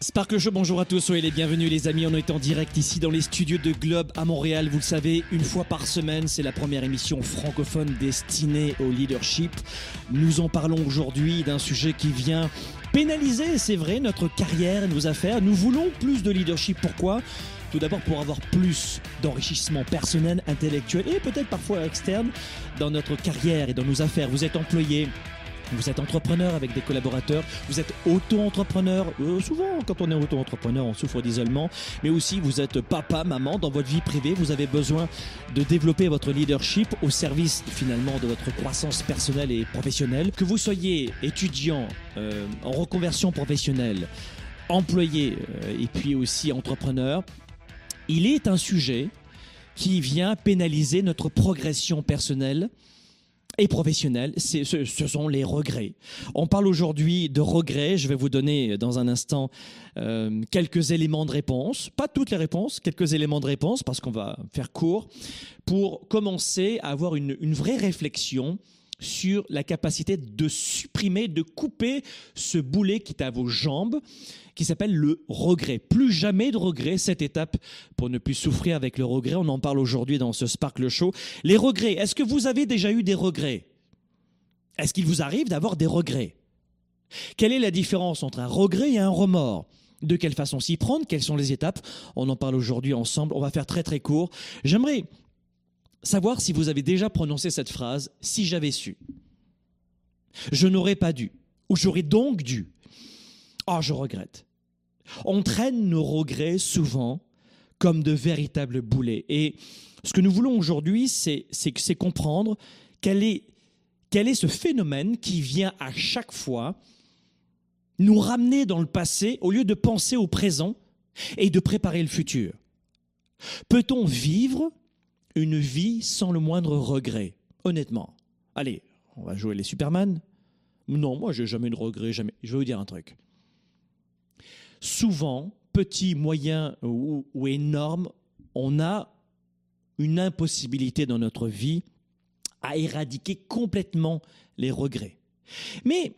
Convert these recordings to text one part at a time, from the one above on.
Sparkle Show, bonjour à tous, soyez les bienvenus les amis, on est en direct ici dans les studios de Globe à Montréal, vous le savez, une fois par semaine, c'est la première émission francophone destinée au leadership. Nous en parlons aujourd'hui d'un sujet qui vient pénaliser, c'est vrai, notre carrière et nos affaires. Nous voulons plus de leadership, pourquoi? Tout d'abord pour avoir plus d'enrichissement personnel, intellectuel et peut-être parfois externe dans notre carrière et dans nos affaires. Vous êtes employé, vous êtes entrepreneur avec des collaborateurs, vous êtes auto-entrepreneur. Euh, souvent, quand on est auto-entrepreneur, on souffre d'isolement, mais aussi vous êtes papa, maman dans votre vie privée. Vous avez besoin de développer votre leadership au service finalement de votre croissance personnelle et professionnelle. Que vous soyez étudiant euh, en reconversion professionnelle, employé euh, et puis aussi entrepreneur, il est un sujet qui vient pénaliser notre progression personnelle et professionnelle, ce, sont les regrets. On parle aujourd'hui de regrets. Je vais vous donner dans un instant euh, quelques éléments de réponse. Pas toutes les réponses, quelques éléments de réponse parce qu'on va faire court pour commencer à avoir une vraie réflexion sur la capacité de supprimer, de couper ce boulet qui est à vos jambes, qui s'appelle le regret. Plus jamais de regret, cette étape pour ne plus souffrir avec le regret. On en parle aujourd'hui dans ce Sparkle Show. Les regrets, est-ce que vous avez déjà eu des regrets? Est-ce qu'il vous arrive d'avoir des regrets? Quelle est la différence entre un regret et un remords? De quelle façon s'y prendre, quelles sont les étapes? On en parle aujourd'hui ensemble. On va faire très très court. J'aimerais savoir si vous avez déjà prononcé cette phrase, si j'avais su. Je n'aurais pas dû, ou j'aurais donc dû. Oh, je regrette. On traîne nos regrets souvent comme de véritables boulets. Et ce que nous voulons aujourd'hui, c'est comprendre quel est, quel est ce phénomène qui vient à chaque fois nous ramener dans le passé au lieu de penser au présent et de préparer le futur. Peut-on vivre une vie sans le moindre regret, honnêtement. Allez, on va jouer les Superman. Non, moi, j'ai jamais de regret, jamais. Je vais vous dire un truc. Souvent, petit, moyen ou, énorme, on a une impossibilité dans notre vie à éradiquer complètement les regrets. Mais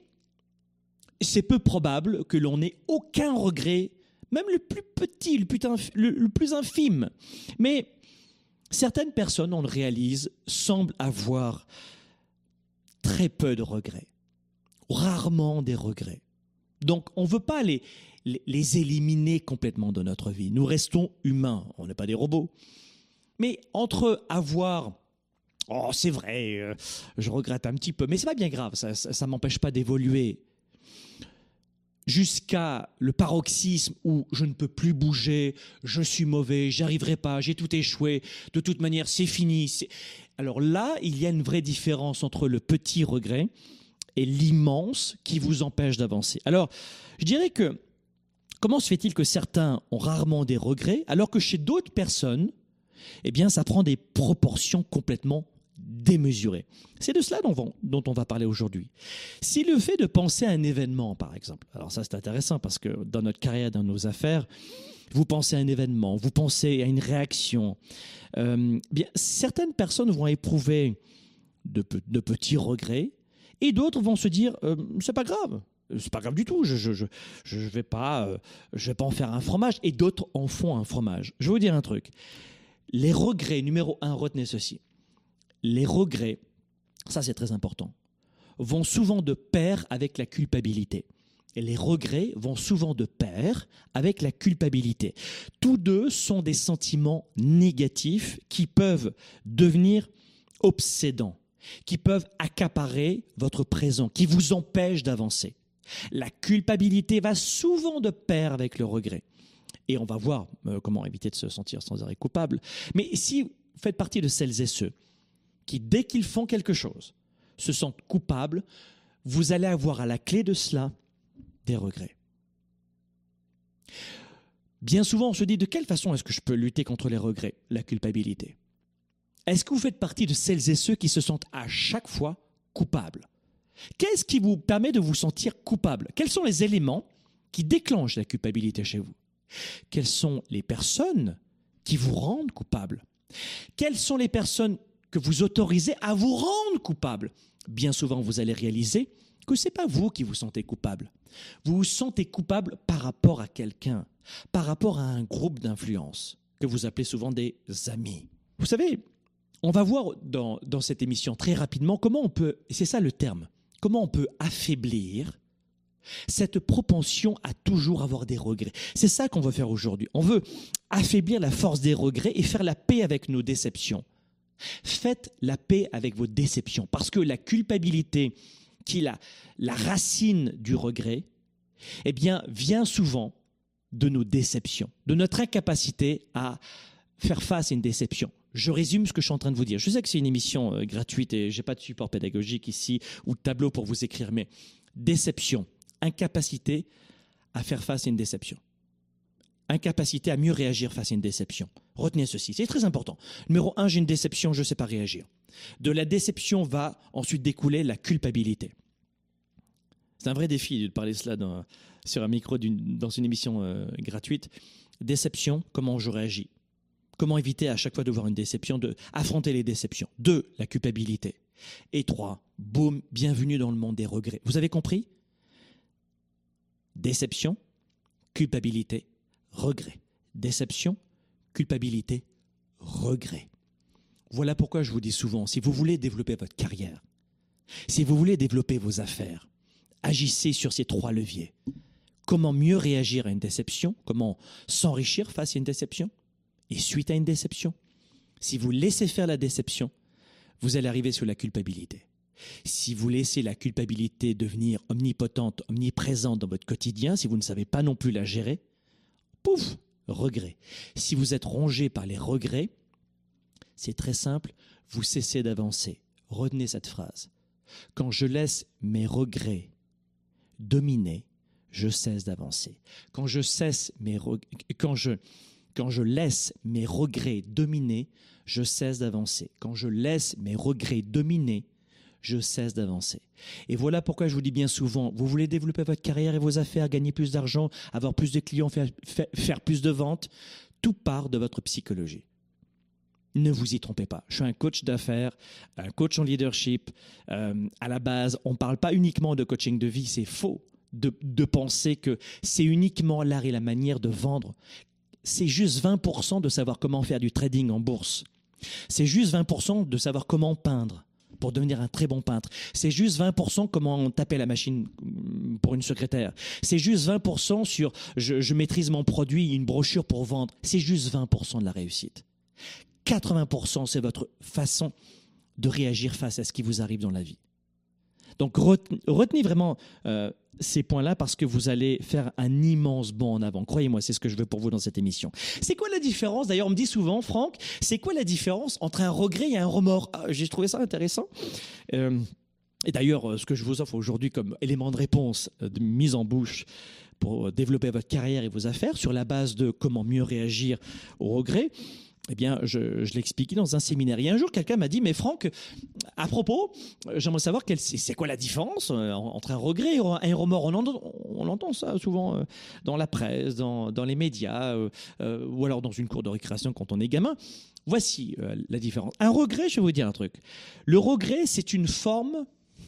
c'est peu probable que l'on ait aucun regret, même le plus petit, le plus infime. Mais Certaines personnes, on le réalise, semblent avoir très peu de regrets, rarement des regrets. Donc on ne veut pas les, les, éliminer complètement de notre vie. Nous restons humains, on n'est pas des robots. Mais entre avoir Oh, c'est vrai, euh, je regrette un petit peu, mais c'est pas bien grave, ça ne m'empêche pas d'évoluer jusqu'à le paroxysme où je ne peux plus bouger, je suis mauvais, j'arriverai pas, j'ai tout échoué, de toute manière c'est fini. Alors là, il y a une vraie différence entre le petit regret et l'immense qui vous empêche d'avancer. Alors, je dirais que comment se fait-il que certains ont rarement des regrets alors que chez d'autres personnes, eh bien, ça prend des proportions complètement démesuré. C'est de cela dont, on va parler aujourd'hui. Si le fait de penser à un événement, par exemple, alors ça c'est intéressant parce que dans notre carrière, dans nos affaires, vous pensez à un événement, vous pensez à une réaction, euh, bien, certaines personnes vont éprouver de, de petits regrets et d'autres vont se dire euh, c'est pas grave, c'est pas grave du tout, je je, je, je vais pas euh, je vais pas en faire un fromage et d'autres en font un fromage. Je vais vous dire un truc. Les regrets numéro un, retenez ceci les regrets, ça c'est très important, vont souvent de pair avec la culpabilité. Et les regrets vont souvent de pair avec la culpabilité. Tous deux sont des sentiments négatifs qui peuvent devenir obsédants, qui peuvent accaparer votre présent, qui vous empêchent d'avancer. La culpabilité va souvent de pair avec le regret. Et on va voir euh, comment éviter de se sentir sans arrêt coupable. Mais si vous faites partie de celles et ceux qui, dès qu'ils font quelque chose, se sentent coupables, vous allez avoir à la clé de cela des regrets. Bien souvent, on se dit de quelle façon est-ce que je peux lutter contre les regrets, la culpabilité? Est-ce que vous faites partie de celles et ceux qui se sentent à chaque fois coupables? Qu'est-ce qui vous permet de vous sentir coupable? Quels sont les éléments qui déclenchent la culpabilité chez vous? Quelles sont les personnes qui vous rendent coupable? Quelles sont les personnes que vous autorisez à vous rendre coupable. Bien souvent, vous allez réaliser que c'est pas vous qui vous sentez coupable. Vous vous sentez coupable par rapport à quelqu'un, par rapport à un groupe d'influence que vous appelez souvent des amis. Vous savez, on va voir dans, dans cette émission très rapidement comment on peut, c'est ça le terme, comment on peut affaiblir cette propension à toujours avoir des regrets. C'est ça qu'on veut faire aujourd'hui. On veut affaiblir la force des regrets et faire la paix avec nos déceptions. Faites la paix avec vos déceptions parce que la culpabilité, qui est la, la racine du regret, eh bien, vient souvent de nos déceptions, de notre incapacité à faire face à une déception. Je résume ce que je suis en train de vous dire. Je sais que c'est une émission euh, gratuite et j'ai pas de support pédagogique ici ou de tableau pour vous écrire, mais déception, incapacité à faire face à une déception. Incapacité à mieux réagir face à une déception. Retenez ceci, c'est très important. Numéro un, j'ai une déception, je ne sais pas réagir. De la déception va ensuite découler la culpabilité. C'est un vrai défi de parler cela dans, sur un micro dans une émission euh, gratuite. Déception, comment je réagis? Comment éviter à chaque fois de voir une déception, de affronter les déceptions? Deux, la culpabilité. Et trois, boum, bienvenue dans le monde des regrets. Vous avez compris? Déception, culpabilité, regret. Déception, culpabilité, regret. Voilà pourquoi je vous dis souvent, si vous voulez développer votre carrière, si vous voulez développer vos affaires, agissez sur ces trois leviers. Comment mieux réagir à une déception? Comment s'enrichir face à une déception? Et suite à une déception? Si vous laissez faire la déception, vous allez arriver sur la culpabilité. Si vous laissez la culpabilité devenir omnipotente, omniprésente dans votre quotidien, si vous ne savez pas non plus la gérer, pouf, regret. Si vous êtes rongé par les regrets, c'est très simple, vous cessez d'avancer. Retenez cette phrase. Quand je laisse mes regrets dominer, je cesse d'avancer. Quand je mes quand je quand je laisse mes regrets dominer, je cesse d'avancer. Quand je laisse mes regrets dominer, je cesse d'avancer. Et voilà pourquoi je vous dis bien souvent, vous voulez développer votre carrière et vos affaires, gagner plus d'argent, avoir plus de clients, faire, plus de ventes, tout part de votre psychologie. Ne vous y trompez pas. Je suis un coach d'affaires, un coach en leadership. Euh, à la base, on ne parle pas uniquement de coaching de vie, c'est faux de, de penser que c'est uniquement l'art et la manière de vendre. C'est juste 20% de savoir comment faire du trading en bourse. C'est juste 20% de savoir comment peindre pour devenir un très bon peintre. C'est juste 20% comment taper la machine mm, pour une secrétaire. C'est juste 20% sur je, maîtrise mon produit, une brochure pour vendre. C'est juste 20% de la réussite. 80% c'est votre façon de réagir face à ce qui vous arrive dans la vie. Donc retenez vraiment euh, ces points-là parce que vous allez faire un immense bond en avant. Croyez-moi, c'est ce que je veux pour vous dans cette émission. C'est quoi la différence? D'ailleurs, on me dit souvent, Franck, c'est quoi la différence entre un regret et un remords? Ah, J'ai trouvé ça intéressant. Euh, et d'ailleurs, ce que je vous offre aujourd'hui comme élément de réponse, euh, de mise en bouche pour développer votre carrière et vos affaires sur la base de comment mieux réagir au regret, eh bien, je, l'expliquais dans un séminaire. Et un jour, quelqu'un m'a dit, mais Franck, à propos, j'aimerais savoir c'est quoi la différence euh, entre un regret et un remords? On, entend, ça souvent euh, dans la presse, dans, les médias, euh, ou alors dans une cour de récréation quand on est gamin. Voici la différence. Un regret, je vais vous dire un truc. Le regret, c'est une forme,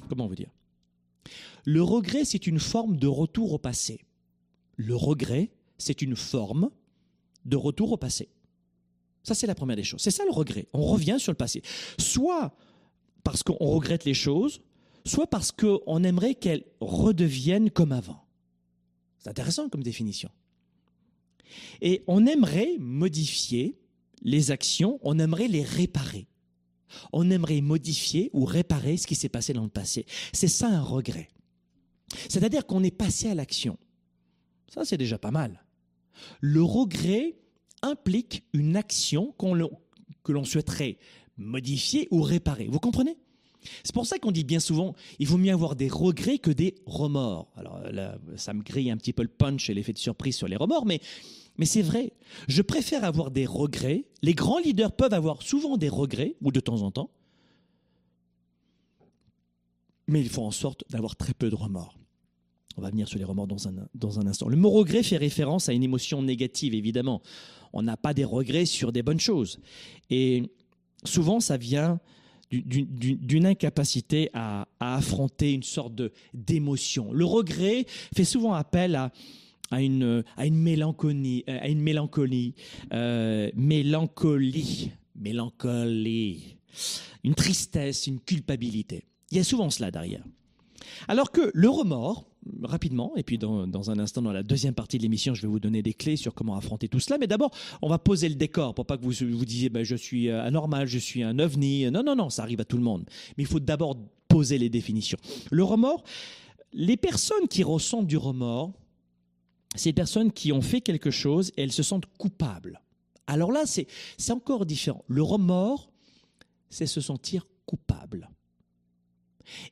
comment veut dire? Le regret, c'est une forme de retour au passé. Le regret, c'est une forme de retour au passé. Ça, c'est la première des choses. C'est ça le regret. On revient sur le passé. Soit parce qu'on regrette les choses, soit parce qu'on aimerait qu'elles redeviennent comme avant. C'est intéressant comme définition. Et on aimerait modifier les actions, on aimerait les réparer. On aimerait modifier ou réparer ce qui s'est passé dans le passé. C'est ça un regret. C'est-à-dire qu'on est passé à l'action. Ça, c'est déjà pas mal. Le regret, implique une action que l'on souhaiterait modifier ou réparer. Vous comprenez? C'est pour ça qu'on dit bien souvent, il vaut mieux avoir des regrets que des remords. Alors là, ça me grille un petit peu le punch et l'effet de surprise sur les remords, mais, mais c'est vrai. Je préfère avoir des regrets. Les grands leaders peuvent avoir souvent des regrets, ou de temps en temps, mais il faut en sorte d'avoir très peu de remords. On va venir sur les remords dans un, dans un instant. Le mot regret fait référence à une émotion négative, évidemment. On n'a pas des regrets sur des bonnes choses. Et souvent, ça vient d'une incapacité à, affronter une sorte d'émotion. Le regret fait souvent appel à, à une, à une mélancolie, à une mélancolie, euh, mélancolie, mélancolie, une tristesse, une culpabilité. Il y a souvent cela derrière. Alors que le remords, rapidement, et puis dans, un instant, dans la deuxième partie de l'émission, je vais vous donner des clés sur comment affronter tout cela. Mais d'abord, on va poser le décor pour pas que vous vous disiez ben, je suis euh, anormal, je suis un ovni. Non, non, non, ça arrive à tout le monde. Mais il faut d'abord poser les définitions. Le remords, les personnes qui ressentent du remords, des personnes qui ont fait quelque chose et elles se sentent coupables. Alors là, c'est encore différent. Le remords, c'est se sentir coupable.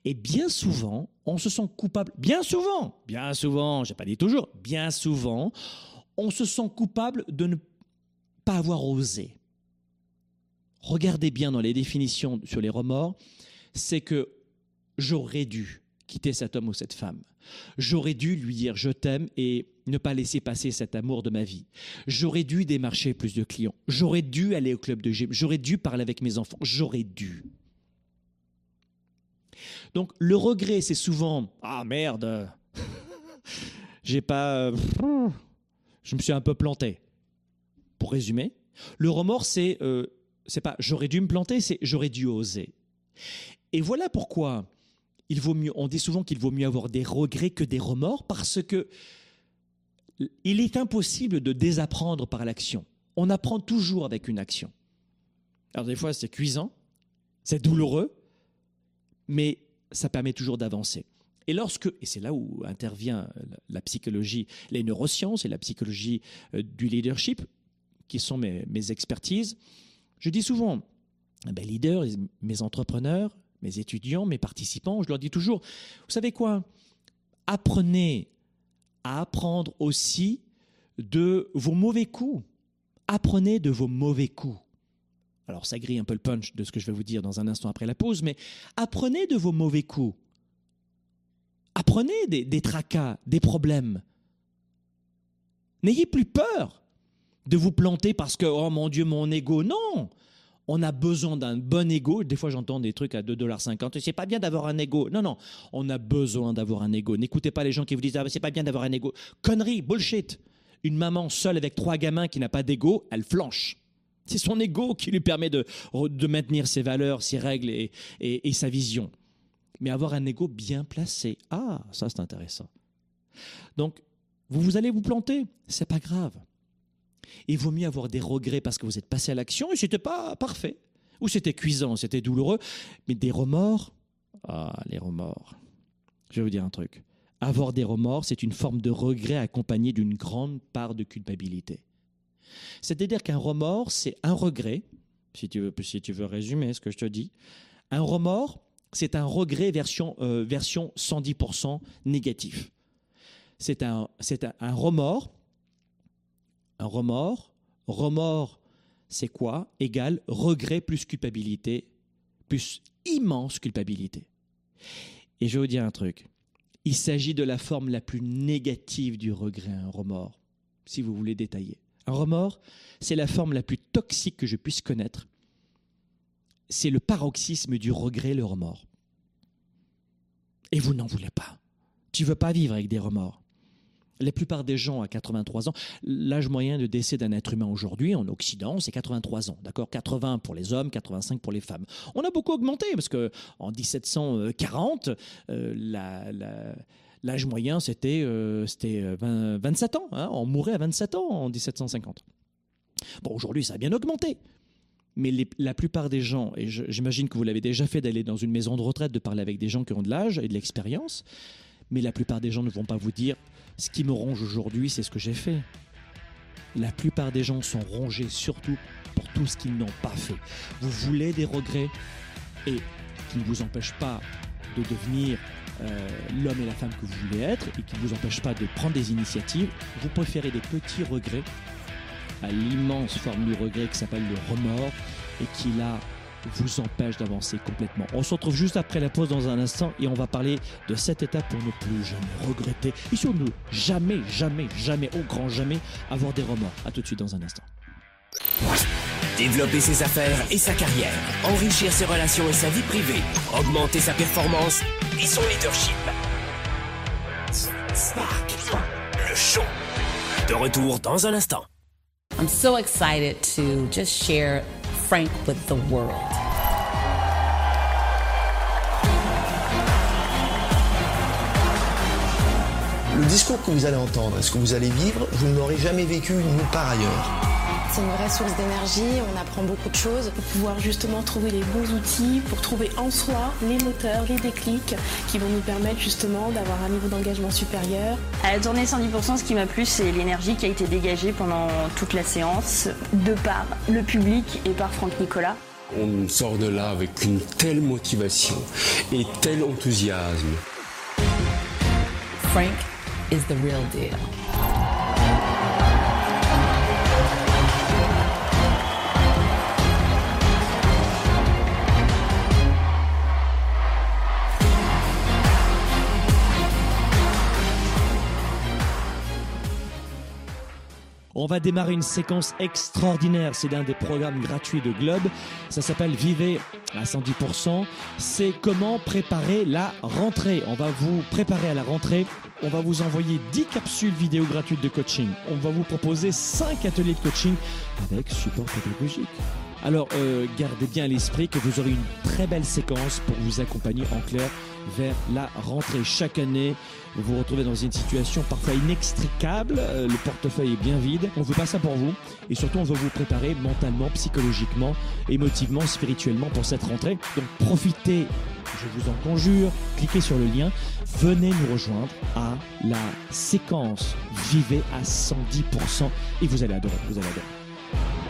Et bien souvent, on se sent coupable. Bien souvent, bien souvent, j'ai pas dit toujours, bien souvent, on se sent coupable de ne pas avoir osé. Regardez bien dans les définitions sur les remords, c'est que j'aurais dû quitter cet homme ou cette femme. J'aurais dû lui dire je t'aime et ne pas laisser passer cet amour de ma vie. J'aurais dû démarcher plus de clients. J'aurais dû aller au club de gym. J'aurais dû parler avec mes enfants. J'aurais dû. Donc le regret, c'est souvent ah merde, j'ai pas, je me suis un peu planté. Pour résumer, le remords, c'est euh, c'est pas j'aurais dû me planter, c'est j'aurais dû oser. Et voilà pourquoi il vaut mieux. On dit souvent qu'il vaut mieux avoir des regrets que des remords parce que il est impossible de désapprendre par l'action. On apprend toujours avec une action. Alors des fois c'est cuisant, c'est douloureux, mais ça permet toujours d'avancer. Et lorsque, et c'est là où intervient la psychologie, les neurosciences et la psychologie euh, du leadership, qui sont mes, expertises, je dis souvent, mes ben, leaders, mes entrepreneurs, mes étudiants, mes participants, je leur dis toujours, vous savez quoi? Apprenez à apprendre aussi de vos mauvais coups. Apprenez de vos mauvais coups. Alors ça grille un peu le punch de ce que je vais vous dire dans un instant après la pause, mais apprenez de vos mauvais coups. Apprenez des, tracas, des problèmes. N'ayez plus peur de vous planter parce que, oh mon Dieu, mon ego. Non On a besoin d'un bon ego. Des fois, j'entends des trucs à 2,50$. C'est pas bien d'avoir un ego. Non, non. On a besoin d'avoir un ego. N'écoutez pas les gens qui vous disent, ah, c'est pas bien d'avoir un ego. Connerie, bullshit. Une maman seule avec trois gamins qui n'a pas d'ego, elle flanche. C'est son ego qui lui permet de, maintenir ses valeurs, ses règles et, sa vision. Mais avoir un ego bien placé, ah, ça c'est intéressant. Donc, vous, vous allez vous planter, c'est pas grave. Il vaut mieux avoir des regrets parce que vous êtes passé à l'action et c'était pas parfait. Ou c'était cuisant, c'était douloureux, mais des remords, ah, les remords. Je vais vous dire un truc. Avoir des remords, c'est une forme de regret accompagné d'une grande part de culpabilité. C'est-à-dire qu'un remords, c'est un regret, si tu, veux, si tu veux résumer ce que je te dis. Un remords, c'est un regret version, euh, version 110% négatif. C'est un, c'est un, remords. Un remords. Remords, c'est quoi? Égal regret plus culpabilité, plus immense culpabilité. Et je vais vous dire un truc. Il s'agit de la forme la plus négative du regret, un remords, si vous voulez détailler. Un remords, c'est la forme la plus toxique que je puisse connaître. C'est le paroxysme du regret, le remords. Et vous n'en voulez pas. Tu veux pas vivre avec des remords. La plupart des gens à 83 ans, l'âge moyen de décès d'un être humain aujourd'hui en Occident, c'est 83 ans. D'accord? 80 pour les hommes, 85 pour les femmes. On a beaucoup augmenté parce que en 1740, euh, la L'âge moyen, c'était 27 euh, ans. Hein. on mourait à 27 ans en 1750. Bon, aujourd'hui, ça a bien augmenté. Mais la plupart des gens, et j'imagine que vous l'avez déjà fait d'aller dans une maison de retraite, de parler avec des gens qui ont de l'âge et de l'expérience, mais la plupart des gens ne vont pas vous dire ce qui me ronge aujourd'hui, c'est ce que j'ai fait. La plupart des gens sont rongés surtout pour tout ce qu'ils n'ont pas fait. Vous voulez des regrets et qui ne vous empêchent pas de devenir euh, l'homme et la femme que vous voulez être et qui ne vous empêche pas de prendre des initiatives, vous préférez des petits regrets à l'immense forme du regret qui s'appelle le remords et qui là vous empêche d'avancer complètement. On se retrouve juste après la pause dans un instant et on va parler de cette étape pour ne plus jamais regretter et surtout ne jamais, jamais, jamais, au grand jamais avoir des remords. A tout de suite dans un instant. Développer ses affaires et sa carrière, enrichir ses relations et sa vie privée, augmenter sa performance et son leadership. Spark, le show. De retour dans un instant. I'm so excited to just share Frank with the world. Le discours que vous allez entendre et ce que vous allez vivre, vous ne l'aurez jamais vécu nulle part ailleurs. C'est une vraie source d'énergie, on apprend beaucoup de choses pour pouvoir justement trouver les bons outils, pour trouver en soi les moteurs, les déclics qui vont nous permettre justement d'avoir un niveau d'engagement supérieur. À la tournée 110%, ce qui m'a plu, c'est l'énergie qui a été dégagée pendant toute la séance, de par le public et par Franck Nicolas. On sort de là avec une telle motivation et tel enthousiasme. Frank is the real deal. On va démarrer une séquence extraordinaire. C'est l'un des programmes gratuits de Globe. Ça s'appelle Vivez à 110%. C'est comment préparer la rentrée. On va vous préparer à la rentrée. On va vous envoyer 10 capsules vidéo gratuites de coaching. On va vous proposer 5 ateliers de coaching avec support pédagogique. Alors, euh, gardez bien à l'esprit que vous aurez une très belle séquence pour vous accompagner en clair vers la rentrée. Chaque année, vous vous retrouvez dans une situation parfois inextricable, euh, le portefeuille est bien vide. On veut pas ça pour vous et surtout on veut vous préparer mentalement, psychologiquement, émotivement, spirituellement pour cette rentrée. Donc profitez, je vous en conjure, cliquez sur le lien, venez nous rejoindre à la séquence Vivez à 110% et vous allez adorer, vous allez adorer.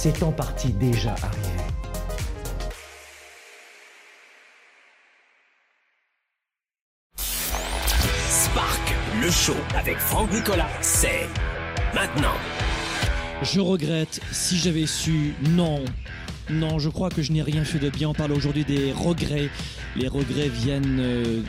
c'est en partie déjà arrivé. Spark, le show avec Franck Nicolas, c'est maintenant. Je regrette, si j'avais su, non. Non, je crois que je n'ai rien fait de bien. On parle aujourd'hui des regrets. Les regrets viennent, euh,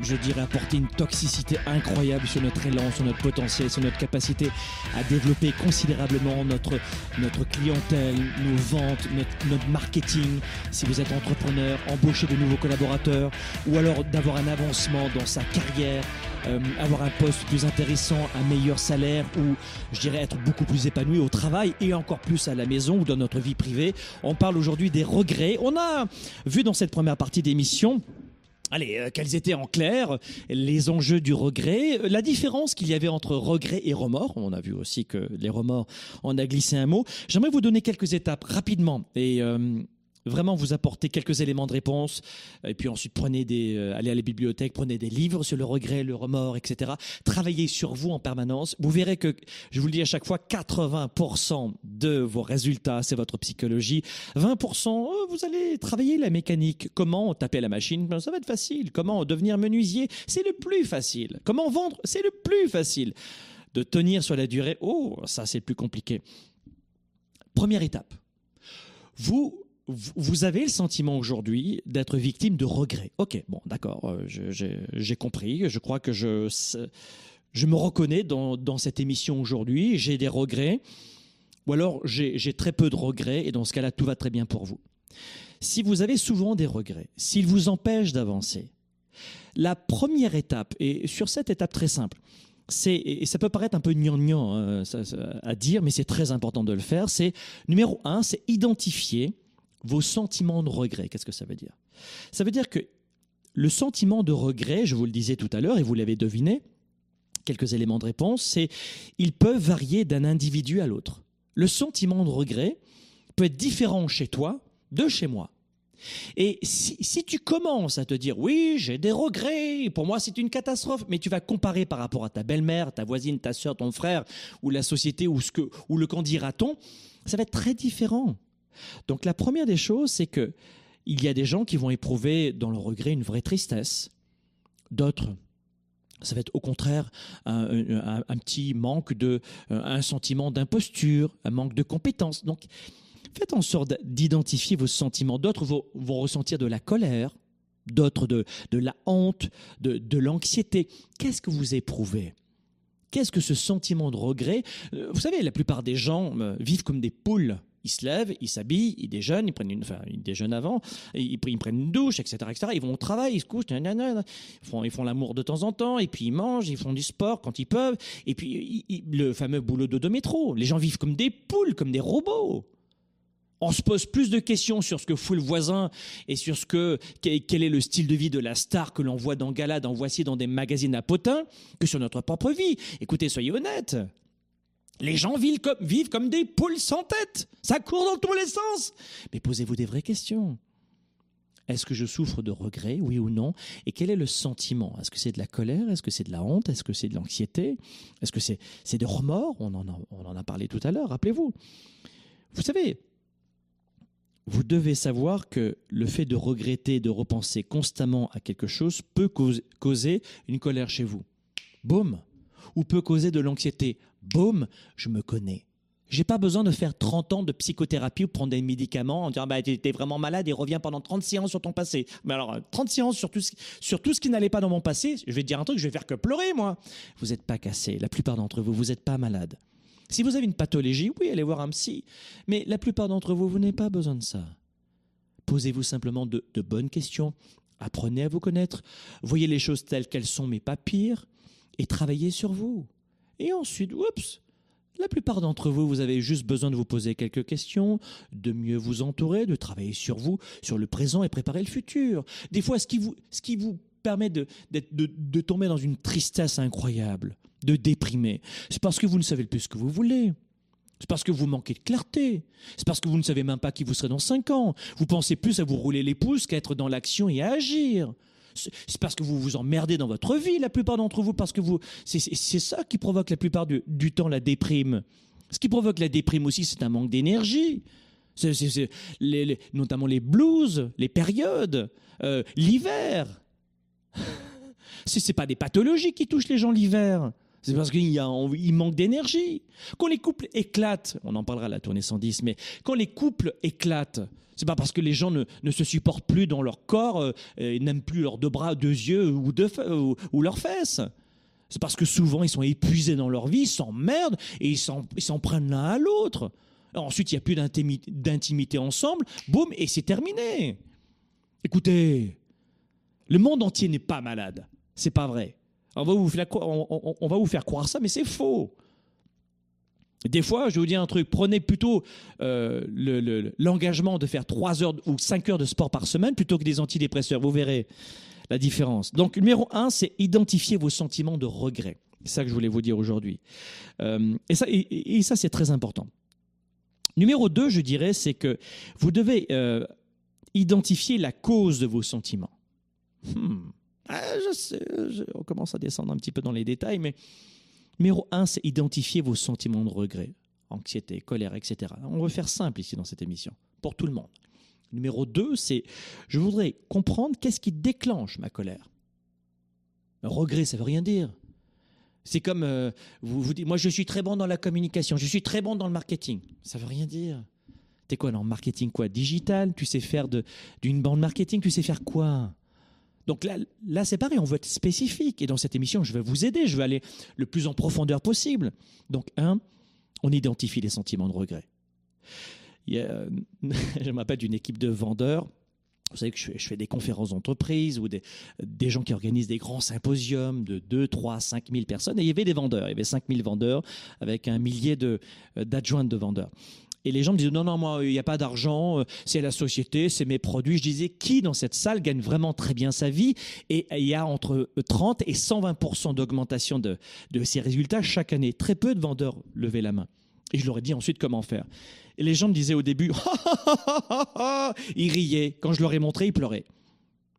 je dirais, apporter une toxicité incroyable sur notre élan, sur notre potentiel, sur notre capacité à développer considérablement notre, notre clientèle, nos ventes, notre, notre marketing. Si vous êtes entrepreneur, embaucher de nouveaux collaborateurs ou alors d'avoir un avancement dans sa carrière, euh, avoir un poste plus intéressant, un meilleur salaire ou je dirais être beaucoup plus épanoui au travail et encore plus à la maison ou dans notre vie privée. On parle aujourd'hui des regrets. On a vu dans cette première partie d'émission Allez, euh, quels étaient en clair les enjeux du regret, la différence qu'il y avait entre regret et remords. On a vu aussi que les remords, on a glissé un mot. J'aimerais vous donner quelques étapes rapidement et euh, vraiment vous apporter quelques éléments de réponse. Et puis ensuite, prenez des, euh, allez à la bibliothèque, prenez des livres sur le regret, le remords, etc. Travaillez sur vous en permanence. Vous verrez que, je vous le dis à chaque fois, 80% de vos résultats, c'est votre psychologie. 20%, euh, vous allez travailler la mécanique. Comment taper la machine? Ben, Ça va être facile. Comment devenir menuisier? C'est le plus facile. Comment vendre? C'est le plus facile. De tenir sur la durée, oh, ça c'est plus compliqué. Première étape. Vous vous- avez le sentiment aujourd'hui d'être victime de regrets. Ok, bon, d'accord, euh, j'ai compris. Je crois que je, je me reconnais dans, dans cette émission aujourd'hui. J'ai des regrets. Ou alors j'ai très peu de regrets et dans ce cas-là, tout va très bien pour vous. Si vous avez souvent des regrets, s'ils vous empêchent d'avancer, la première étape, et sur cette étape très simple, et ça peut paraître un peu gnangnan euh, à dire, mais c'est très important de le faire, c'est numéro un, c'est identifier vos sentiments de regret. Qu'est-ce que ça veut dire? Ça veut dire que le sentiment de regret, je vous le disais tout à l'heure, et vous l'avez deviné, quelques éléments de réponse, c'est ils peuvent varier d'un individu à l'autre. Le sentiment de regret peut être différent chez toi de chez moi. Et si, tu commences à te dire oui, j'ai des regrets, pour moi c'est une catastrophe, mais tu vas comparer par rapport à ta belle-mère, ta voisine, ta soeur, ton frère, ou la société, ou, ce que, ou le qu'en dira-t-on, ça va être très différent. Donc la première des choses, c'est que il y a des gens qui vont éprouver dans le regret une vraie tristesse, d'autres ça va être au contraire un, petit manque de, un sentiment d'imposture, un manque de compétence. Donc, faites en sorte d'identifier vos sentiments. D'autres vont, vont ressentir de la colère, d'autres de, de la honte, de, de l'anxiété. Qu'est-ce que vous éprouvez? Qu'est-ce que ce sentiment de regret? Euh, Vous savez, la plupart des gens euh, vivent comme des poules. Ils se lèvent, ils s'habillent, ils déjeunent, ils prennent une, enfin, ils déjeunent avant, ils, prennent une douche, etc., etc. Ils vont au travail, ils se couchent, ils font, ils font l'amour de temps en temps, et puis ils mangent, ils font du sport quand ils peuvent, et puis le fameux boulot de métro. Les gens vivent comme des poules, comme des robots. On se pose plus de questions sur ce que fout le voisin et sur ce que quel quel est le style de vie de la star que l'on voit dans Gala, dans Voici, dans des magazines à potins, que sur notre propre vie. Écoutez, soyez honnêtes. Les gens vivent comme, vivent comme des poules sans tête. Ça court dans tous les sens. Mais posez-vous des vraies questions. Est-ce que je souffre de regrets, oui ou non? Et quel est le sentiment? Est-ce que c'est de la colère? Est-ce que c'est de la honte? Est-ce que c'est de l'anxiété? Est-ce que c'est c'est de remords? On en, a, on en a parlé tout à l'heure, rappelez-vous. Vous savez, vous devez savoir que le fait de regretter, de repenser constamment à quelque chose peut cause- causer une colère chez vous. Boum Ou peut causer de l'anxiété. Boum Je me connais. J'ai pas besoin de faire 30 ans de psychothérapie ou prendre des médicaments en disant bah t'es vraiment malade et reviens pendant 30 séances sur ton passé. Mais alors euh, 30 séances sur tout ce, sur tout ce qui n'allait pas dans mon passé, je vais te dire un truc, je vais faire que pleurer moi. Vous n'êtes pas cassé, la plupart d'entre vous, vous n'êtes pas malade. Si vous avez une pathologie, oui, allez voir un psy. Mais la plupart d'entre vous, vous n'avez pas besoin de ça. Posez-vous simplement de, de bonnes questions. Apprenez à vous connaître. Voyez les choses telles qu'elles sont, mais pas pire. Et travaillez sur vous. Et ensuite, oups, la plupart d'entre vous, vous avez juste besoin de vous poser quelques questions, de mieux vous entourer, de travailler sur vous, sur le présent et préparer le futur. Des fois, ce qui vous, ce qui vous permet de, de tomber dans une tristesse incroyable, de déprimer, c'est parce que vous ne savez plus ce que vous voulez. C'est parce que vous manquez de clarté. C'est parce que vous ne savez même pas qui vous serez dans cinq ans. Vous pensez plus à vous rouler les pouces qu'à être dans l'action et à agir. C'est parce que vous vous emmerdez dans votre vie, la plupart d'entre vous, parce que vous, c'est ça qui provoque la plupart du, du temps la déprime. Ce qui provoque la déprime aussi, c'est un manque d'énergie. Les- notamment les blues, les périodes, euh, l'hiver. Ce n'est pas des pathologies qui touchent les gens l'hiver. C'est parce qu'il manque d'énergie. Quand les couples éclatent, on en parlera à la tournée 110, mais quand les couples éclatent, c'est pas parce que les gens ne, se supportent plus dans leur corps euh, n'aiment plus leurs deux bras, deux yeux ou, leurs fesses. C'est parce que souvent ils sont épuisés dans leur vie, ils s'emmerdent et ils s'en prennent l'un à l'autre. Ensuite, il n'y a plus d'intimi- d'intimité ensemble, boum, et c'est terminé. Écoutez, le monde entier n'est pas malade. C'est pas vrai. On va vous faire croire ça, mais c'est faux. Des fois, je vais vous dire un truc, prenez plutôt euh, le- le- l'engagement de faire 3 heures ou 5 heures de sport par semaine plutôt que des antidépresseurs. Vous verrez la différence. Donc, numéro 1, c'est identifier vos sentiments de regret. C'est ça que je voulais vous dire aujourd'hui. Euh, et ça, c'est très important. Numéro 2, je dirais, c'est que vous devez euh, identifier la cause de vos sentiments. Hmm. Ah, je sais, on commence à descendre un petit peu dans les détails, mais numéro un, c'est identifier vos sentiments de regret, anxiété, colère, etc. On veut faire simple ici dans cette émission, pour tout le monde. Numéro deux, c'est je voudrais comprendre qu'est-ce qui déclenche ma colère. Regret, ça veut rien dire. C'est comme euh, vous vous dites, moi je suis très bon dans la communication, je suis très bon dans le marketing. Ça veut rien dire. T'es quoi dans le marketing quoi? Digital? Tu sais faire d'une bande marketing? Tu sais faire quoi? Donc là, là c'est pareil, on veut être spécifique. Et dans cette émission, je vais vous aider, je vais aller le plus en profondeur possible. Donc, un, on identifie les sentiments de regret. A, je m'appelle d'une équipe de vendeurs. Vous savez que je fais, des conférences d'entreprise ou des, des, gens qui organisent des grands symposiums de 2, 3, 5 000 personnes. Et il y avait des vendeurs. Il y avait 5 000 vendeurs avec un millier d'adjoints de, de vendeurs. Et les gens me disaient non, non, moi, il n'y a pas d'argent, c'est la société, c'est mes produits. Je disais, qui dans cette salle gagne vraiment très bien sa vie? Et il y a entre 30 et 120% d'augmentation de, de ces résultats chaque année. Très peu de vendeurs levaient la main. Et je leur ai dit ensuite comment faire. Et les gens me disaient au début, ils riaient. Quand je leur ai montré, ils pleuraient.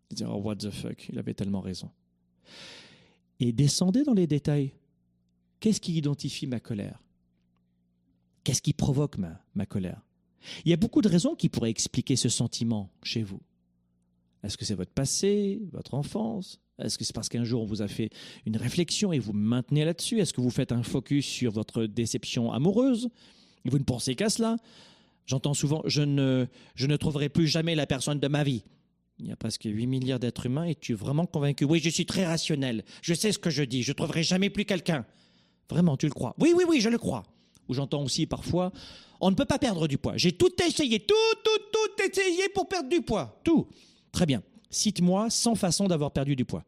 Ils disaient, oh, what the fuck, il avait tellement raison. Et descendez dans les détails. Qu'est-ce qui identifie ma colère? Qu'est-ce qui provoque ma, colère? Il y a beaucoup de raisons qui pourraient expliquer ce sentiment chez vous. Est-ce que c'est votre passé, votre enfance? Est-ce que c'est parce qu'un jour on vous a fait une réflexion et vous maintenez là-dessus? Est-ce que vous faites un focus sur votre déception amoureuse? Vous ne pensez qu'à cela? J'entends souvent je ne, je ne trouverai plus jamais la personne de ma vie. Il y a presque 8 milliards d'êtres humains et tu es vraiment convaincu? Oui, je suis très rationnel. Je sais ce que je dis. Je ne trouverai jamais plus quelqu'un. Vraiment, tu le crois? Oui, oui, oui, je le crois. Ou j'entends aussi parfois On ne peut pas perdre du poids. J'ai tout essayé, tout, tout, tout essayé pour perdre du poids. Tout. Très bien. Cite-moi 100 façons d'avoir perdu du poids.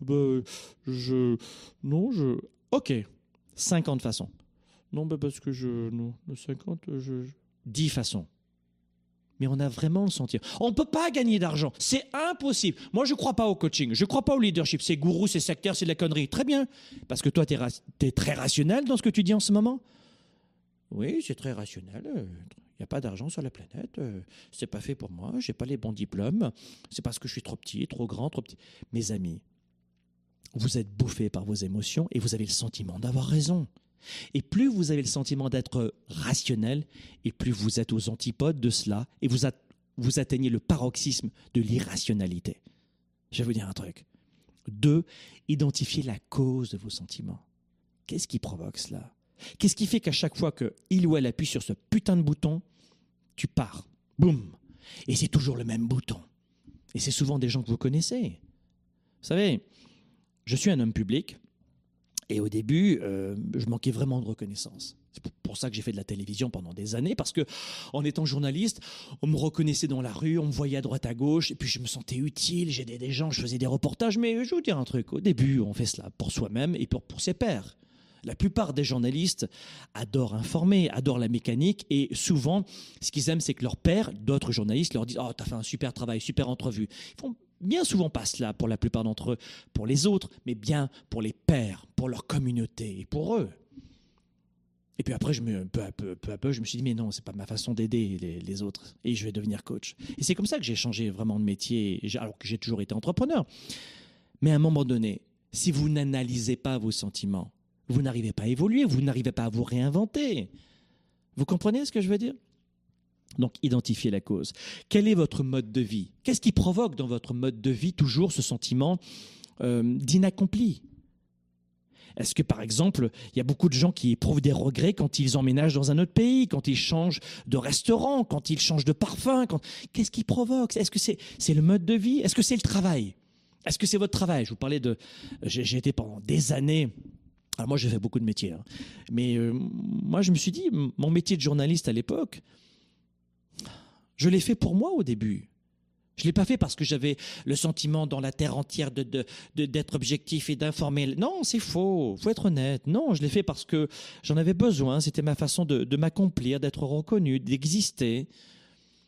Ben, je. Non, je. Ok. 50 façons. Non, ben parce que je. Non, 50, je. 10 façons. Mais on a vraiment le sentiment. On ne peut pas gagner d'argent. C'est impossible. Moi, je ne crois pas au coaching. Je ne crois pas au leadership. C'est gourou, c'est sectaire, c'est de la connerie. Très bien. Parce que toi, tu es, très rationnel dans ce que tu dis en ce moment. Oui, c'est très rationnel. Il n'y a pas d'argent sur la planète. C'est pas fait pour moi. J'ai pas les bons diplômes. C'est parce que je suis trop petit, trop grand, trop petit. Mes amis, vous êtes bouffés par vos émotions et vous avez le sentiment d'avoir raison. Et plus vous avez le sentiment d'être rationnel, et plus vous êtes aux antipodes de cela, et vous, atteignez le paroxysme de l'irrationalité. Je vais vous dire un truc. Deux, identifiez la cause de vos sentiments. Qu'est-ce qui provoque cela? Qu'est-ce qui fait qu'à chaque fois qu'il ou elle appuie sur ce putain de bouton, tu pars Boum Et c'est toujours le même bouton. Et c'est souvent des gens que vous connaissez. Vous savez, je suis un homme public, et au début, euh, je manquais vraiment de reconnaissance. C'est pour ça que j'ai fait de la télévision pendant des années, parce que en étant journaliste, on me reconnaissait dans la rue, on me voyait à droite à gauche, et puis je me sentais utile, j'aidais des gens, je faisais des reportages. Mais je vais vous dire un truc, au début, on fait cela pour soi-même et pour, pour ses pairs. La plupart des journalistes adorent informer, adorent la mécanique, et souvent, ce qu'ils aiment, c'est que leurs pairs, d'autres journalistes, leur disent Oh, t'as fait un super travail, super entrevue. Ils font bien souvent pas cela pour la plupart d'entre eux, pour les autres, mais bien pour les pères, pour leur communauté et pour eux. Et puis après, je me, peu, à peu, peu à peu, je me suis dit, mais non, c'est pas ma façon d'aider les, les, autres. Et je vais devenir coach. Et c'est comme ça que j'ai changé vraiment de métier, alors que j'ai toujours été entrepreneur. Mais à un moment donné, si vous n'analysez pas vos sentiments, vous n'arrivez pas à évoluer, vous n'arrivez pas à vous réinventer. Vous comprenez ce que je veux dire? Donc, identifiez la cause. Quel est votre mode de vie? Qu'est-ce qui provoque dans votre mode de vie toujours ce sentiment euh, d'inaccompli? Est-ce que, par exemple, il y a beaucoup de gens qui éprouvent des regrets quand ils emménagent dans un autre pays, quand ils changent de restaurant, quand ils changent de parfum Qu'est-ce qui provoque? Est-ce que c'est le mode de vie? Est-ce que c'est le travail? Est-ce que c'est votre travail? Je vous parlais de... J'ai été pendant des années alors moi, j'ai fait beaucoup de métiers, hein. mais euh, moi, je me suis dit, mon métier de journaliste à l'époque, je l'ai fait pour moi au début. Je ne l'ai pas fait parce que j'avais le sentiment dans la terre entière de, d'être objectif et d'informer. Non, c'est faux. faut être honnête. Non, je l'ai fait parce que j'en avais besoin. C'était ma façon de, m'accomplir, d'être reconnu, d'exister.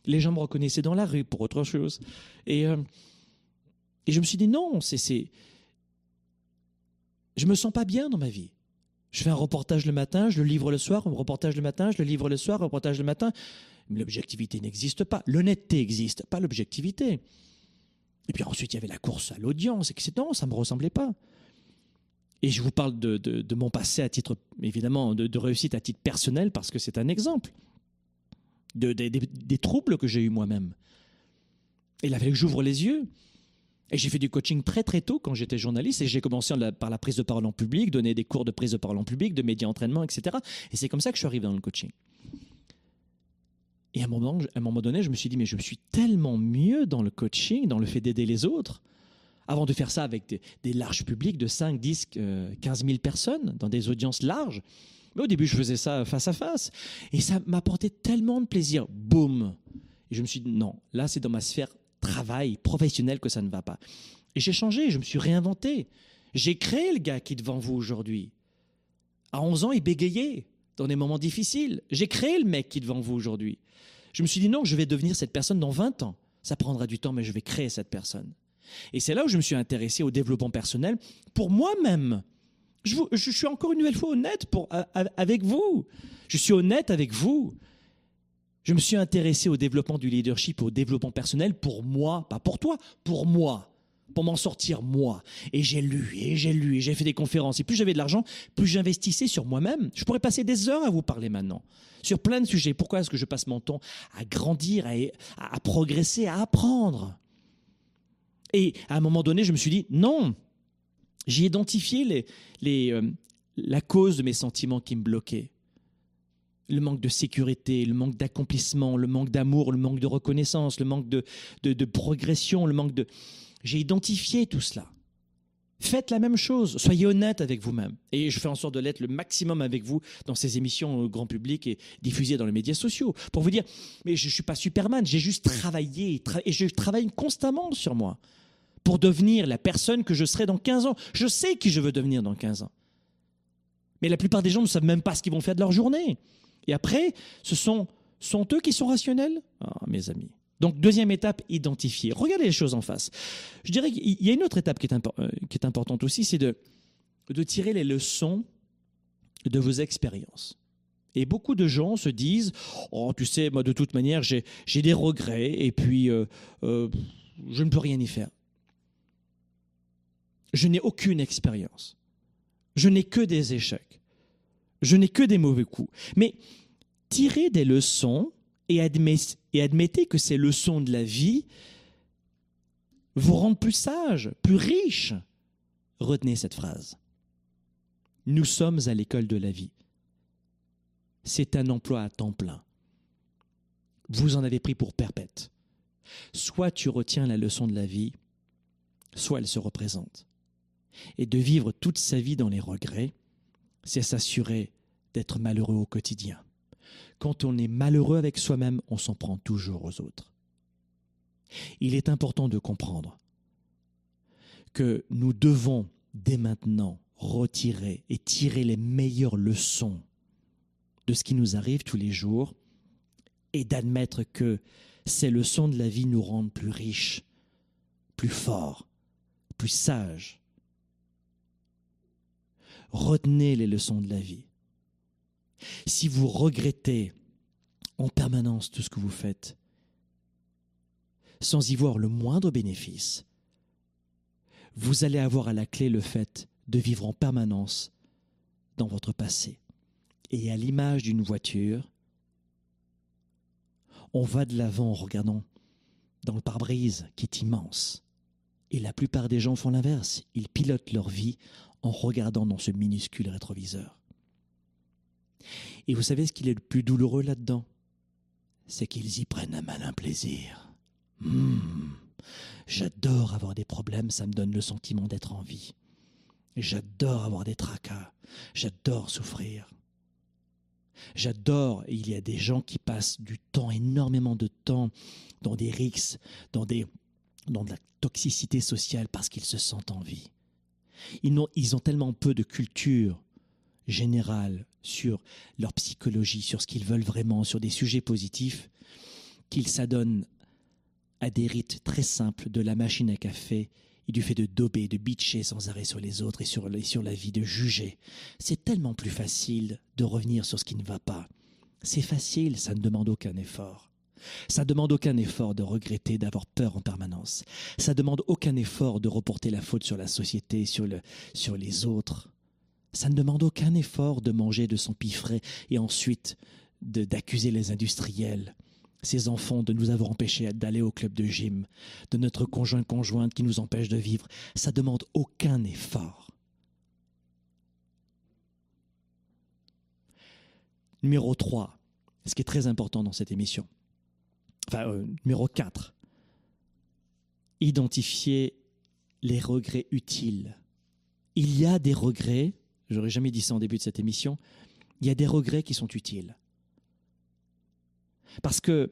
Les gens me reconnaissaient dans la rue pour autre chose. Et, euh, et je me suis dit non, c'est, c'est. Je me sens pas bien dans ma vie. Je fais un reportage le matin, je le livre le soir, un reportage le matin, je le livre le soir, un reportage le matin. Mais l'objectivité n'existe pas. L'honnêteté existe, pas l'objectivité. Et puis ensuite, il y avait la course à l'audience, etc. Non, ça ne me ressemblait pas. Et je vous parle de, mon passé à titre, évidemment, de, réussite à titre personnel, parce que c'est un exemple de, des troubles que j'ai eus moi-même. Et il que j'ouvre les yeux. Et j'ai fait du coaching très très tôt quand j'étais journaliste et j'ai commencé par la prise de parole en public, donner des cours de prise de parole en public, de média entraînement, etc. Et c'est comme ça que je suis arrivé dans le coaching. Et à un, moment, donné, je me suis dit, mais je suis tellement mieux dans le coaching, dans le fait d'aider les autres, avant de faire ça avec des, larges publics de 5, 10, 15 000 personnes, dans des audiences larges, Mais au début, je faisais ça face à face. Et ça m'apportait tellement de plaisir. Boum Et je me suis dit, non, là, c'est dans ma sphère travail professionnel que ça ne va pas. Et j'ai changé, je me suis réinventé. J'ai créé le gars qui est devant vous aujourd'hui. À 11 ans, il bégayait dans des moments difficiles. J'ai créé le mec qui est devant vous aujourd'hui. Je me suis dit, non, je vais devenir cette personne dans 20 ans. Ça prendra du temps, mais je vais créer cette personne. Et c'est là où je me suis intéressé au développement personnel pour moi-même. Je, suis encore une nouvelle fois honnête avec vous. Je suis honnête avec vous. Je me suis intéressé au développement du leadership, au développement personnel pour moi, pas pour toi, pour moi, pour m'en sortir moi. Et j'ai lu, et j'ai lu, et j'ai fait des conférences. Et plus j'avais de l'argent, plus j'investissais sur moi-même. Je pourrais passer des heures à vous parler maintenant, sur plein de sujets. Pourquoi est-ce que je passe mon temps à grandir, à, à progresser, à apprendre? Et à un moment donné, je me suis dit, non, j'ai identifié les, euh, la cause de mes sentiments qui me bloquaient. Le manque de sécurité, le manque d'accomplissement, le manque d'amour, le manque de reconnaissance, le manque de, de, progression, le manque de... J'ai identifié tout cela. Faites la même chose, soyez honnête avec vous-même. Et je fais en sorte de l'être le maximum avec vous dans ces émissions au grand public et diffusées dans les médias sociaux. Pour vous dire, mais je ne suis pas Superman, j'ai juste travaillé et je travaille constamment sur moi pour devenir la personne que je serai dans 15 ans. Je sais qui je veux devenir dans 15 ans. Mais la plupart des gens ne savent même pas ce qu'ils vont faire de leur journée. Et après, ce sont, sont eux qui sont rationnels? Ah, mes amis. Donc, deuxième étape, identifier. Regardez les choses en face. Je dirais qu'il y a une autre étape qui est, euh, importante aussi, c'est de, tirer les leçons de vos expériences. Et beaucoup de gens se disent, oh, tu sais, moi, de toute manière, j'ai des regrets et puis euh, euh, je ne peux rien y faire je n'ai aucune expérience. Je n'ai que des échecs. Je n'ai que des mauvais coups. Mais tirez des leçons et, admettez, que ces leçons de la vie vous rendent plus sage, plus riche. Retenez cette phrase. Nous sommes à l'école de la vie. C'est un emploi à temps plein. Vous en avez pris pour perpète. Soit tu retiens la leçon de la vie, soit elle se représente. Et de vivre toute sa vie dans les regrets, c'est s'assurer d'être malheureux au quotidien. Quand on est malheureux avec soi-même, on s'en prend toujours aux autres. Il est important de comprendre que nous devons dès maintenant retirer et tirer les meilleures leçons de ce qui nous arrive tous les jours et d'admettre que ces leçons de la vie nous rendent plus riches, plus forts, plus sages, retenez les leçons de la vie. Si vous regrettez en permanence tout ce que vous faites, sans y voir le moindre bénéfice, vous allez avoir à la clé le fait de vivre en permanence dans votre passé. Et à l'image d'une voiture, on va de l'avant en regardant dans le pare-brise qui est immense. Et la plupart des gens font l'inverse. Ils pilotent leur vie en regardant dans ce minuscule rétroviseur. Et vous savez ce qu'il est le plus douloureux là-dedans? C'est qu'ils y prennent un malin plaisir. Hmm. J'adore avoir des problèmes, ça me donne le sentiment d'être en vie. J'adore avoir des tracas, j'adore souffrir. J'adore, il y a des gens qui passent du temps, énormément de temps, dans des rixes, dans, des, dans de la toxicité sociale parce qu'ils se sentent en vie. Ils ont, ils ont tellement peu de culture générale sur leur psychologie, sur ce qu'ils veulent vraiment, sur des sujets positifs, qu'ils s'adonnent à des rites très simples de la machine à café et du fait de dober, de bitcher sans arrêt sur les autres et sur, la vie, de juger. C'est tellement plus facile de revenir sur ce qui ne va pas. C'est facile, ça ne demande aucun effort. Ça demande aucun effort de regretter, d'avoir peur en permanence. Ça demande aucun effort de reporter la faute sur la société, sur les autres. Ça ne demande aucun effort de manger de son piffret et ensuite d'accuser les industriels, ces enfants de nous avoir empêchés d'aller au club de gym, de notre conjoint conjointe qui nous empêche de vivre. Ça demande aucun effort. Numéro 3, ce qui est très important dans cette émission, enfin, euh, numéro 4, identifier les regrets utiles. Il y a des regrets, j'aurais jamais dit ça en début de cette émission, il y a des regrets qui sont utiles. Parce que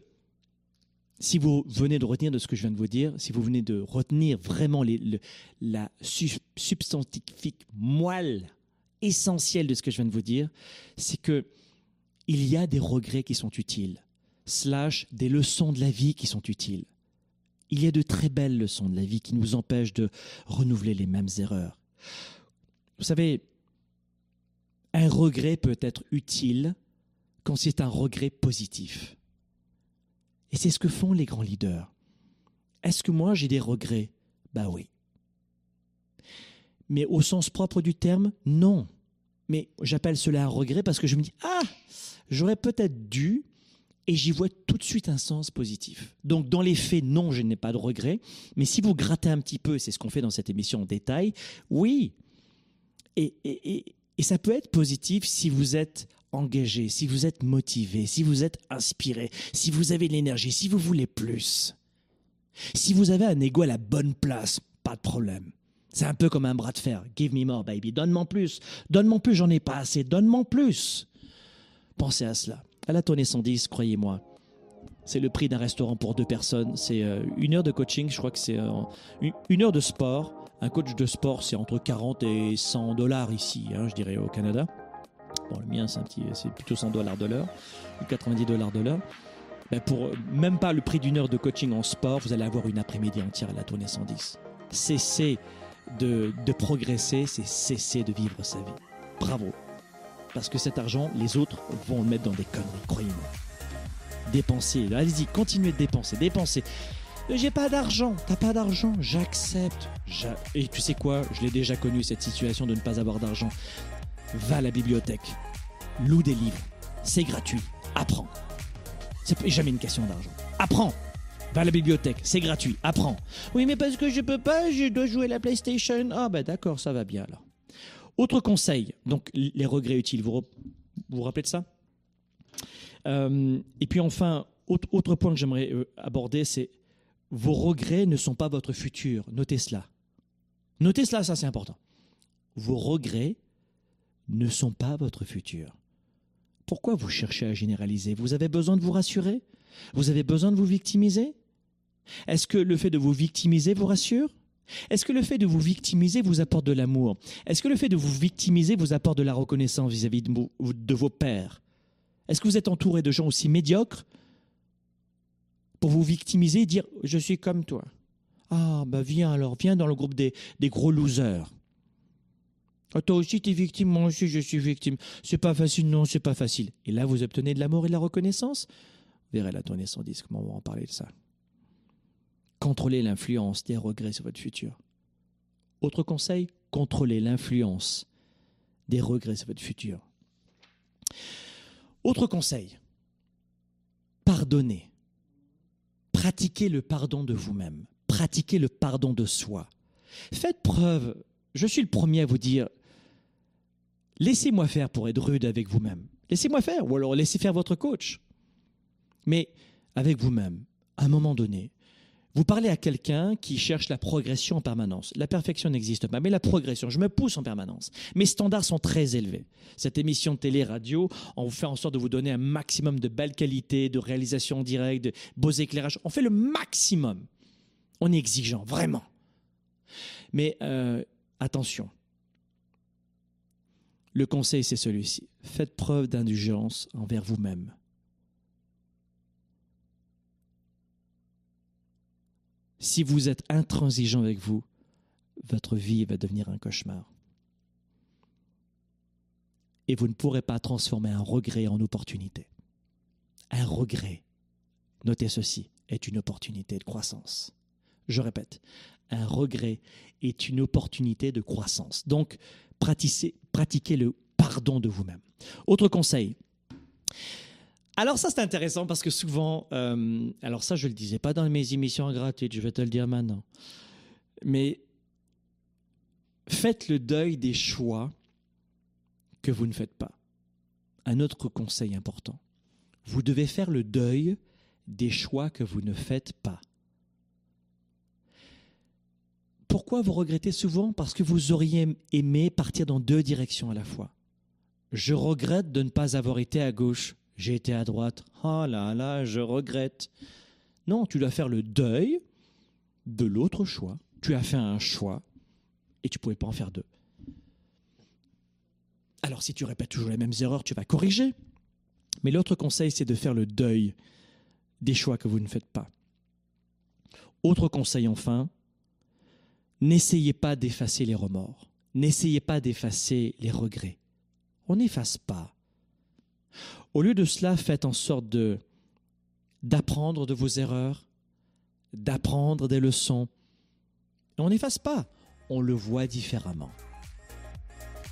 si vous venez de retenir de ce que je viens de vous dire, si vous venez de retenir vraiment la substantifique moelle essentielle de ce que je viens de vous dire, c'est que il y a des regrets qui sont utiles, slash des leçons de la vie qui sont utiles. Il y a de très belles leçons de la vie qui nous empêchent de renouveler les mêmes erreurs. Vous savez, un regret peut être utile quand c'est un regret positif. Et c'est ce que font les grands leaders. Est-ce que moi j'ai des regrets? Ben oui. Mais au sens propre du terme, non. Mais j'appelle cela un regret parce que je me dis, ah, j'aurais peut-être dû, et j'y vois tout de suite un sens positif. Donc dans les faits, non, je n'ai pas de regrets. Mais si vous grattez un petit peu, c'est ce qu'on fait dans cette émission en détail, oui. Et, et ça peut être positif si vous êtes engagé, si vous êtes motivé, si vous êtes inspiré, si vous avez de l'énergie, si vous voulez plus. Si vous avez un ego à la bonne place, pas de problème. C'est un peu comme un bras de fer. Give me more, baby. Donne-moi plus. Donne-moi plus, j'en ai pas assez. Donne-moi plus. Pensez à cela. À la tonne 110, croyez-moi. C'est le prix d'un restaurant pour deux personnes. C'est euh, une heure de coaching. Je crois que c'est euh, une heure de sport. Un coach de sport, c'est entre 40 et 100 dollars ici, hein, je dirais, au Canada. Bon, le mien, c'est, plutôt 100 dollars de l'heure, ou 90 dollars de l'heure. Ben pour même pas le prix d'une heure de coaching en sport, vous allez avoir une après-midi entière à la tournée 110. Cesser de, de progresser, c'est cesser de vivre sa vie. Bravo. Parce que cet argent, les autres vont le mettre dans des conneries, croyez-moi. Dépensez, allez-y, continuez de dépenser, dépensez. J'ai pas d'argent, t'as pas d'argent, j'accepte. Et tu sais quoi, je l'ai déjà connu cette situation de ne pas avoir d'argent va à la bibliothèque, loue des livres, c'est gratuit, apprends. C'est jamais une question d'argent. Apprends. Va à la bibliothèque, c'est gratuit, apprends. Oui, mais parce que je peux pas, je dois jouer à la PlayStation. Ah ben d'accord, ça va bien alors. Autre conseil, donc les regrets utiles, vous vous, rappelez de ça? Euh, Et puis enfin, autre, point que j'aimerais euh, aborder, c'est vos regrets ne sont pas votre futur. Notez cela. Notez cela, ça c'est important. Vos regrets ne sont pas votre futur. Pourquoi vous cherchez à généraliser? Vous avez besoin de vous rassurer? Vous avez besoin de vous victimiser? Est-ce que le fait de vous victimiser vous rassure? Est-ce que le fait de vous victimiser vous apporte de l'amour? Est-ce que le fait de vous victimiser vous apporte de la reconnaissance vis-à-vis de, vos pères Est-ce que vous êtes entouré de gens aussi médiocres? Pour vous victimiser et dire je suis comme toi Ah, bah viens alors, viens dans le groupe des gros losers. Ah, toi aussi, tu es victime, moi aussi, je suis victime. C'est pas facile, non, c'est pas facile. Et là, vous obtenez de l'amour et de la reconnaissance? Vous verrez la tournée 110, comment on va en parler de ça. Contrôlez l'influence des regrets sur votre futur. Autre conseil, contrôlez l'influence des regrets sur votre futur. Autre conseil, pardonnez. Pratiquez le pardon de vous-même. Pratiquez le pardon de soi. Faites preuve, je suis le premier à vous dire, Laissez-moi faire pour être rude avec vous-même. Laissez-moi faire, ou alors laissez faire votre coach. Mais avec vous-même, à un moment donné, vous parlez à quelqu'un qui cherche la progression en permanence. La perfection n'existe pas, mais la progression, je me pousse en permanence. Mes standards sont très élevés. Cette émission de télé-radio, on fait en sorte de vous donner un maximum de belle qualité, de réalisation en direct, de beaux éclairages. On fait le maximum. On est exigeant, vraiment. Mais euh, attention, le conseil, c'est celui-ci. Faites preuve d'indulgence envers vous-même. Si vous êtes intransigeant avec vous, votre vie va devenir un cauchemar. Et vous ne pourrez pas transformer un regret en opportunité. Un regret, notez ceci, est une opportunité de croissance. Je répète, un regret est une opportunité de croissance. Donc, pratiquez, le pardon de vous-même. Autre conseil. Alors ça c'est intéressant parce que souvent, euh, alors ça je le disais pas dans mes émissions gratuites, je vais te le dire maintenant, mais faites le deuil des choix que vous ne faites pas. Un autre conseil important, vous devez faire le deuil des choix que vous ne faites pas. Pourquoi vous regrettez souvent? Parce que vous auriez aimé partir dans deux directions à la fois. Je regrette de ne pas avoir été à gauche. J'ai été à droite. Oh là là, je regrette. Non, tu dois faire le deuil de l'autre choix. Tu as fait un choix et tu ne pouvais pas en faire deux. Alors si tu répètes toujours les mêmes erreurs, tu vas corriger. Mais l'autre conseil, c'est de faire le deuil des choix que vous ne faites pas. Autre conseil enfin, n'essayez pas d'effacer les remords. N'essayez pas d'effacer les regrets. On n'efface pas. Au lieu de cela, faites en sorte d'apprendre de vos erreurs, d'apprendre des leçons. on n'efface pas, on le voit différemment.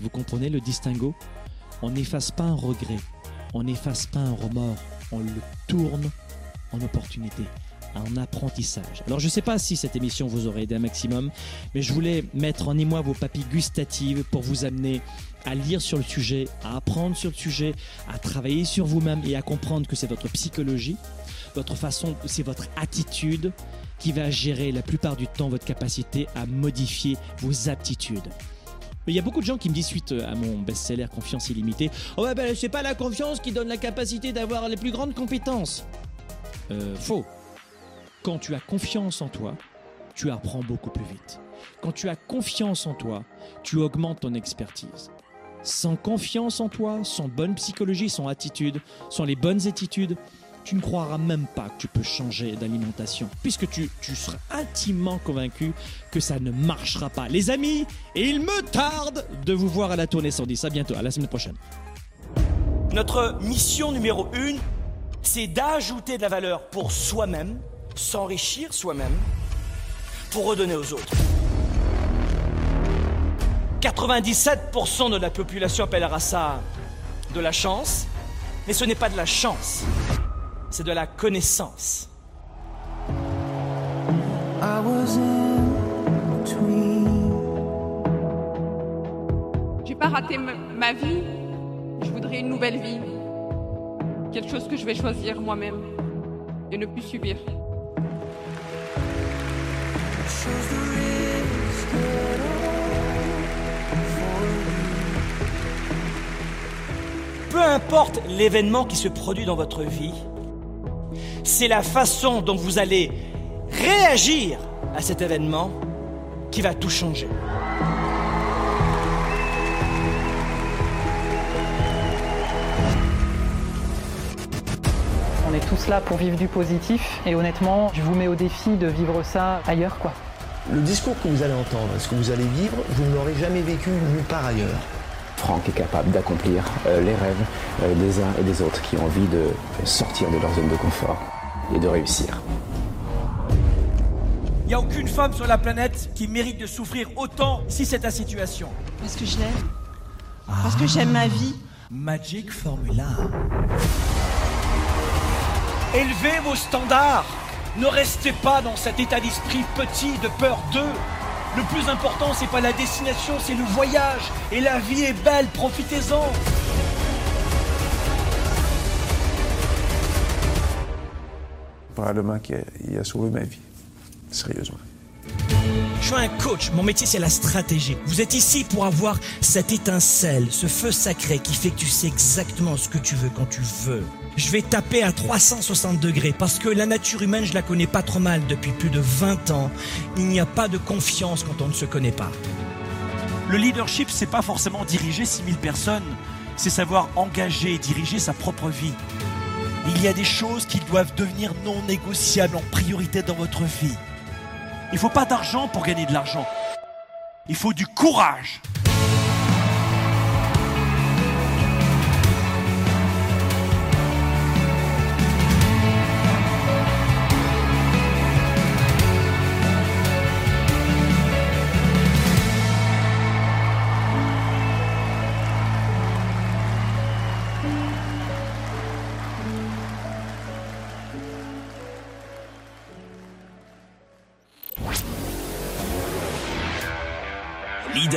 Vous comprenez le distinguo? On n'efface pas un regret, on n'efface pas un remords, on le tourne en opportunité, en apprentissage. Alors je ne sais pas si cette émission vous aurait aidé un maximum, mais je voulais mettre en émoi vos papilles gustatives pour vous amener à lire sur le sujet, à apprendre sur le sujet, à travailler sur vous-même et à comprendre que c'est votre psychologie, votre façon, c'est votre attitude qui va gérer la plupart du temps votre capacité à modifier vos aptitudes. Il y a beaucoup de gens qui me disent suite à mon best-seller Confiance illimitée Oh, ben, c'est pas la confiance qui donne la capacité d'avoir les plus grandes compétences. Euh, faux. Quand tu as confiance en toi, tu apprends beaucoup plus vite. Quand tu as confiance en toi, tu augmentes ton expertise. Sans confiance en toi, sans bonne psychologie, sans attitude, sans les bonnes attitudes, tu ne croiras même pas que tu peux changer d'alimentation, puisque tu, seras intimement convaincu que ça ne marchera pas. Les amis, il me tarde de vous voir à la tournée 110. À bientôt, à la semaine prochaine. Notre mission numéro une, c'est d'ajouter de la valeur pour soi-même, s'enrichir soi-même, pour redonner aux autres. 97% de la population appellera ça de la chance, mais ce n'est pas de la chance, c'est de la connaissance. J'ai pas raté ma vie, je voudrais une nouvelle vie. Quelque chose que je vais choisir moi-même et ne plus subir. Peu importe l'événement qui se produit dans votre vie, c'est la façon dont vous allez réagir à cet événement qui va tout changer. On est tous là pour vivre du positif et honnêtement, je vous mets au défi de vivre ça ailleurs quoi. Le discours que vous allez entendre, ce que vous allez vivre, vous ne l'aurez jamais vécu nulle part ailleurs? Franck est capable d'accomplir euh, les rêves euh, des uns et des autres qui ont envie de sortir de leur zone de confort et de réussir. Il n'y a aucune femme sur la planète qui mérite de souffrir autant si c'est ta situation. Parce que je l'aime. Parce que j'aime ma vie. Magic Formula. Élevez vos standards. Ne restez pas dans cet état d'esprit petit de peur d'eux. Le plus important, c'est pas la destination, c'est le voyage. Et la vie est belle, profitez-en. Probablement qu'il a sauvé ma vie. Sérieusement. Je suis un coach, mon métier c'est la stratégie. Vous êtes ici pour avoir cette étincelle, ce feu sacré qui fait que tu sais exactement ce que tu veux quand tu veux. Je vais taper à 360 degrés parce que la nature humaine, je la connais pas trop mal depuis plus de 20 ans. Il n'y a pas de confiance quand on ne se connaît pas. Le leadership, c'est pas forcément diriger 6000 personnes, c'est savoir engager et diriger sa propre vie. Il y a des choses qui doivent devenir non négociables en priorité dans votre vie. Il faut pas d'argent pour gagner de l'argent. Il faut du courage.